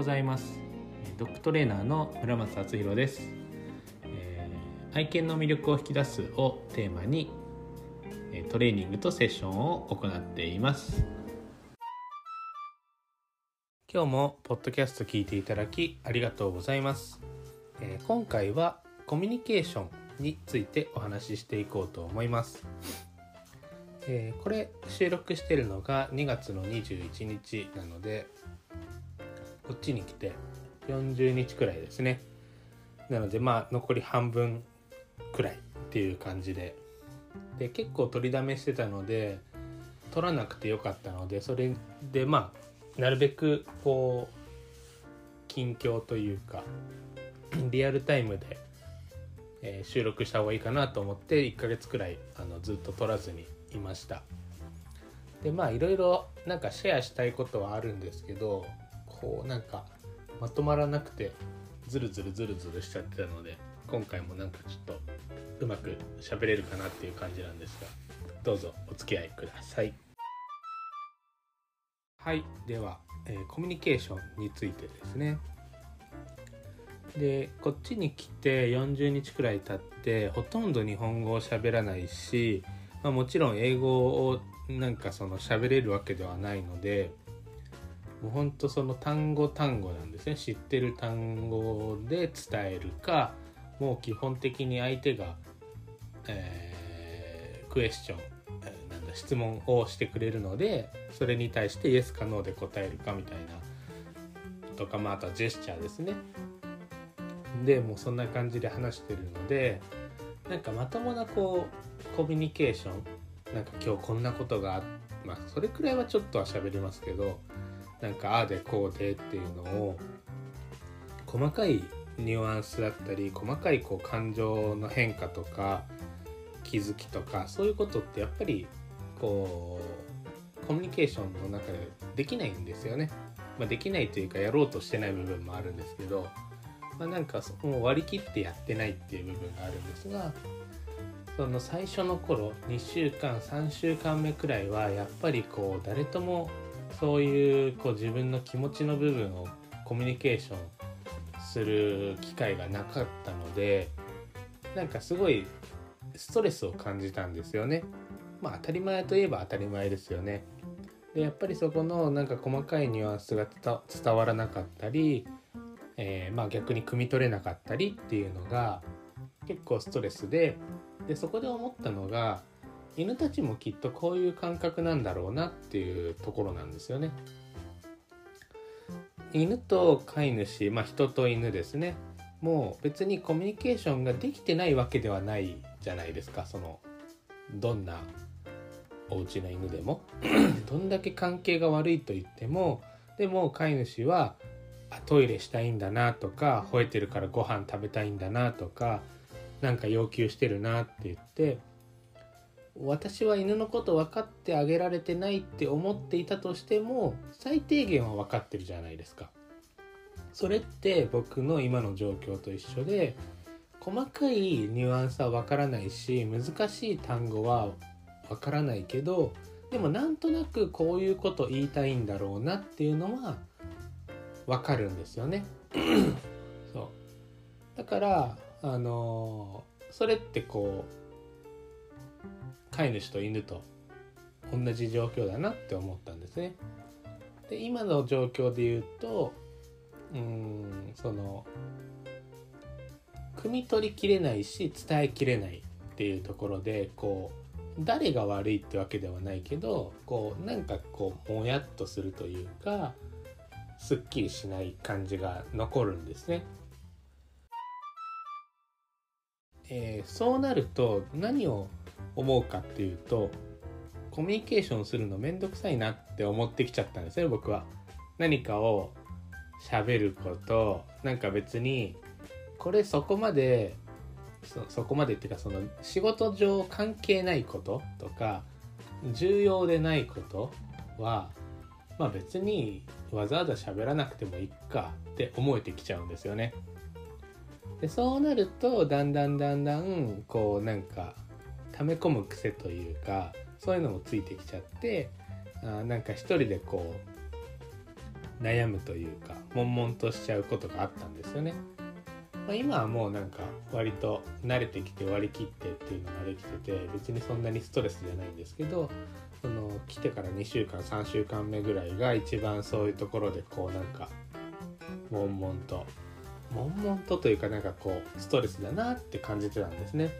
ございます。ドッグトレーナーの村松敦弘です、えー、愛犬の魅力を引き出すをテーマにトレーニングとセッションを行っています。今日もポッドキャスト聞いていただきありがとうございます、えー、今回はコミュニケーションについてお話ししていこうと思います。えー、これ収録してるのが2月の21日なのでこっちに来て40日くらいですね。なのでまあ残り半分くらいっていう感じで。で結構取りだめしてたので取らなくてよかったのでそれでまあなるべくこう近況というかリアルタイムで、えー、収録した方がいいかなと思って1ヶ月くらいあのずっと取らずにいました。でまあいろいろなんかシェアしたいことはあるんですけどこうなんかまとまらなくてズルズルズルズルしちゃってたので今回もなんかちょっとうまく喋れるかなっていう感じなんですがどうぞお付き合いください。はいでは、えー、コミュニケーションについてですね。でこっちに来て40日くらい経ってほとんど日本語を喋らないしまあ、もちろん英語をなんかその喋れるわけではないのでもうほんとその単語単語なんですね。知ってる単語で伝えるかもう基本的に相手が、えー、クエスチョンえなんだ質問をしてくれるのでそれに対してイエスかノーで答えるかみたいなとかまああとはジェスチャーですね。でもうそんな感じで話してるのでなんかまともなこうコミュニケーションなんか今日こんなことがまあそれくらいはちょっとは喋りますけどなんかああでこうでっていうのを細かいニュアンスだったり細かいこう感情の変化とか気づきとかそういうことってやっぱりこうコミュニケーションの中でできないんですよね。まあ、できないというかやろうとしてない部分もあるんですけど、まあ、なんかも割り切ってやってないっていう部分があるんですがその最初の頃2週間3週間目くらいはやっぱりこう誰ともそういうこう自分の気持ちの部分をコミュニケーションする機会がなかったのでなんかすごいストレスを感じたんですよね。まあ当たり前といえば当たり前ですよね。でやっぱりそこのなんか細かいニュアンスが伝わらなかったり、えー、まあ逆に汲み取れなかったりっていうのが結構ストレスででそこで思ったのが犬たちもきっとこういう感覚なんだろうなっていうところなんですよね。犬と飼い主、まあ、人と犬ですね。もう別にコミュニケーションができてないわけではないじゃないですか。そのどんなお家の犬でも。どんだけ関係が悪いと言ってもでも飼い主はトイレしたいんだなとか吠えてるからご飯食べたいんだなとかなんか要求してるなって言って私は犬のこと分かってあげられてないって思っていたとしても最低限は分かってるじゃないですか。それって僕の今の状況と一緒で細かいニュアンスは分からないし難しい単語は分からないけどでもなんとなくこういうこと言いたいんだろうなっていうのは分かるんですよね。そうだからあのそれってこう飼い主と犬と同じ状況だなって思ったんですね。で今の状況で言うとうんその汲み取りきれないし伝えきれないっていうところでこう誰が悪いってわけではないけどこうなんかこうもやっとするというかすっきりしない感じが残るんですね。えー、そうなると何を思うかっていうとコミュニケーションするのめんどくさいなって思ってきちゃったんですね僕は。何かを喋ることなんか別にこれそこまでそこまでっていうかその仕事上関係ないこととか重要でないことはまあ別にわざわざ喋らなくてもいいかって思えてきちゃうんですよね。でそうなるとだんだんだんだんこうなんか溜め込む癖というかそういうのもついてきちゃってあなんか一人でこう悩むというか悶々としちゃうことがあったんですよね。まあ、今はもうなんか割と慣れてきて割り切ってっていうのができてて別にそんなにストレスじゃないんですけどその来てから2週間3週間目ぐらいが一番そういうところでこうなんか悶々と悶々とというかなんかこうストレスだなって感じてたんですね。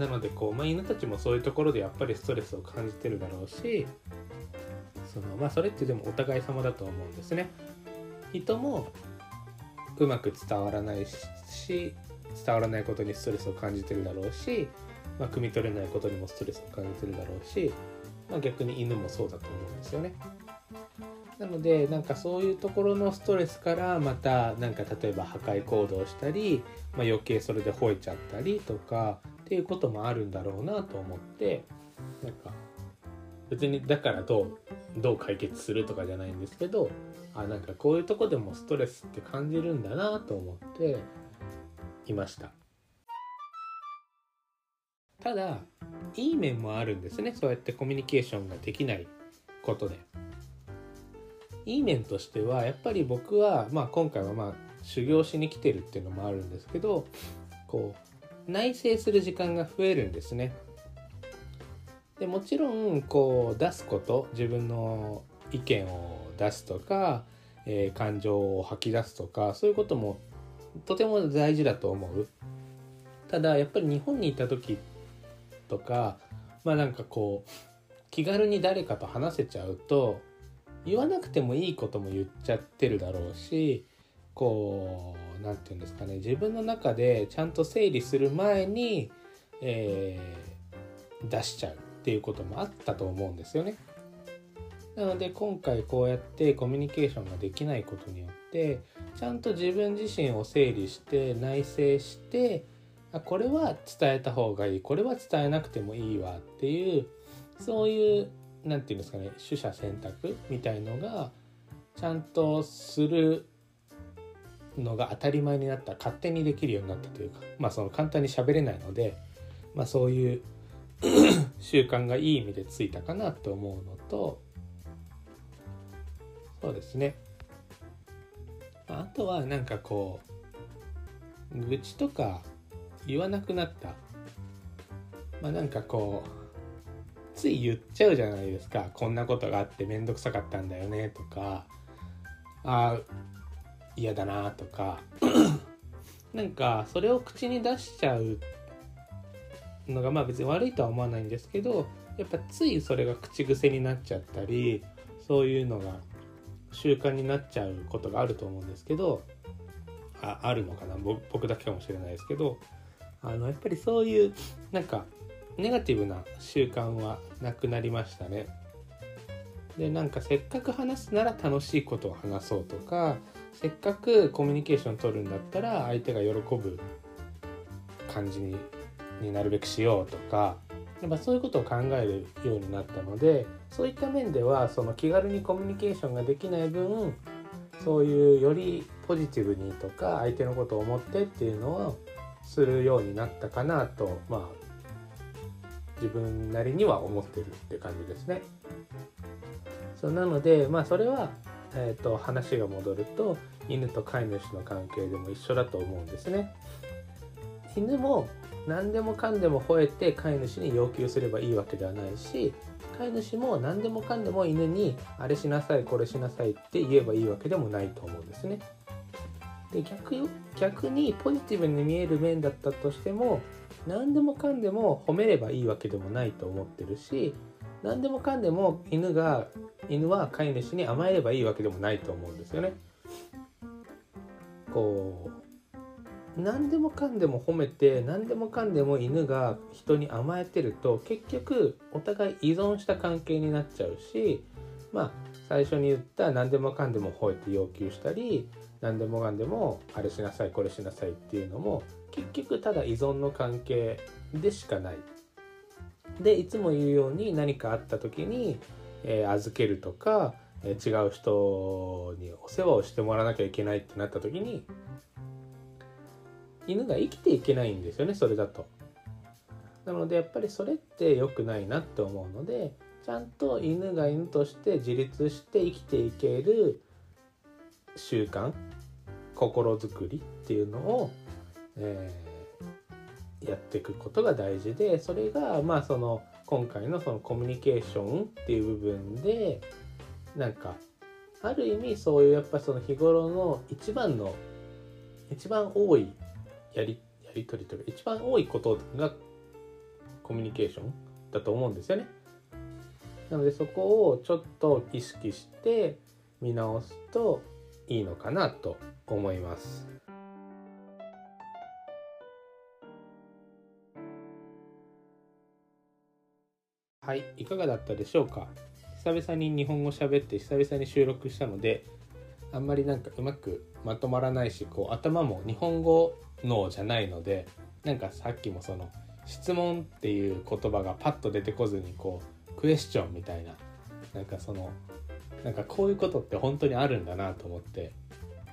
なのでこう、まあ、犬たちもそういうところでやっぱりストレスを感じてるだろうしそのまあそれってでもお互い様だと思うんですね。人もうまく伝わらないし伝わらないことにストレスを感じてるだろうし、まあ、汲み取れないことにもストレスを感じてるだろうし、まあ、逆に犬もそうだと思うんですよね。なのでなんかそういうところのストレスからまたなんか例えば破壊行動したり、まあ、余計それで吠えちゃったりとかっていうこともあるんだろうなと思ってなんか別にだからどうどう解決するとかじゃないんですけどあなんかこういうとこでもストレスって感じるんだなと思っていました。ただいい面もあるんですね。そうやってコミュニケーションができないことで。いい面としてはやっぱり僕は、まあ、今回はまあ修行しに来てるっていうのもあるんですけどこう内省する時間が増えるんですね。でもちろんこう出すこと自分の意見を出すとか、えー、感情を吐き出すとかそういうこともとても大事だと思う。ただやっぱり日本にいた時とかまあなんかこう気軽に誰かと話せちゃうと言わなくてもいいことも言っちゃってるだろうしこう何て言うんですかね自分の中でちゃんと整理する前に、えー、出しちゃうっていうこともあったと思うんですよね。なので今回こうやってコミュニケーションができないことによってちゃんと自分自身を整理して内省してあこれは伝えた方がいいこれは伝えなくてもいいわっていうそういう何て言うんですかね取捨選択みたいのがちゃんとするのが当たり前になった勝手にできるようになったというかまあその簡単に喋れないので、まあ、そういう 習慣がいい意味でついたかなと思うのとそうですね。あとはなんかこう愚痴とか言わなくなった。まあなんかこうつい言っちゃうじゃないですか。こんなことがあって面倒くさかったんだよねとかあ嫌だなとか なんかそれを口に出しちゃうのがまあ別に悪いとは思わないんですけどやっぱついそれが口癖になっちゃったりそういうのが習慣になっちゃうことがあると思うんですけどああるのかな僕だけかもしれないですけどあのやっぱりそういうなんかネガティブな習慣はなくなりましたね。でなんかせっかく話すなら楽しいことを話そうとかせっかくコミュニケーション取るんだったら相手が喜ぶ感じにになるべくしようとかやっぱそういうことを考えるようになったのでそういった面ではその気軽にコミュニケーションができない分そういうよりポジティブにとか相手のことを思ってっていうのをするようになったかなとまあ自分なりには思ってるって感じですね。そうなのでまあそれは、えーと、話が戻ると犬と飼い主の関係でも一緒だと思うんですね。犬も何でもかんでも吠えて飼い主に要求すればいいわけではないし飼い主も何でもかんでも犬にあれしなさいこれしなさいって言えばいいわけでもないと思うんですね。で逆逆にポジティブに見える面だったとしても何でもかんでも褒めればいいわけでもないと思ってるし何でもかんでも犬が犬は飼い主に甘えればいいわけでもないと思うんですよね。こう何でもかんでも褒めて何でもかんでも犬が人に甘えてると結局お互い依存した関係になっちゃうしまあ最初に言った何でもかんでも吠えて要求したり何でもかんでもあれしなさいこれしなさいっていうのも結局ただ依存の関係でしかない。でいつも言うように何かあった時に、えー、預けるとか、えー、違う人にお世話をしてもらわなきゃいけないってなった時に犬が生きていけないんですよねそれだと。なのでやっぱりそれって良くないなって思うのでちゃんと犬が犬として自立して生きていける習慣心づくりっていうのを、えー、やっていくことが大事でそれがまあその今回のそのコミュニケーションっていう部分でなんかある意味そういうやっぱその日頃の一番の一番多いやりやり取りというか一番多いことがコミュニケーションだと思うんですよね。なのでそこをちょっと意識して見直すといいのかなと思います。はい、いかがだったでしょうか？久々に日本語喋って久々に収録したのであんまりなんかうまくまとまらないしこう頭も日本語脳じゃないのでなんかさっきもその質問っていう言葉がパッと出てこずにこうクエスチョンみたいななんかそのなんかこういうことって本当にあるんだなと思って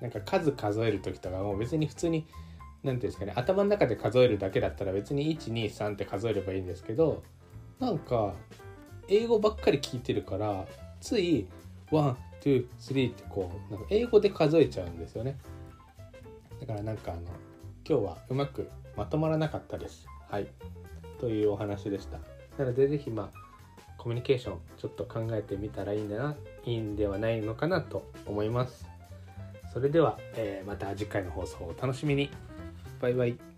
なんか数数える時とかも別に普通に何て言うんですかね頭の中で数えるだけだったら別に123って数えればいいんですけどなんか英語ばっかり聞いてるからつい1 2 3ってこうなんか英語で数えちゃうんですよね。だからなんかあの今日はうまくまとまらなかったです。はい。というお話でした。なので是非まあコミュニケーションちょっと考えてみたらいいんだないいんではないのかなと思います。それでは、えー、また次回の放送をお楽しみに。バイバイ。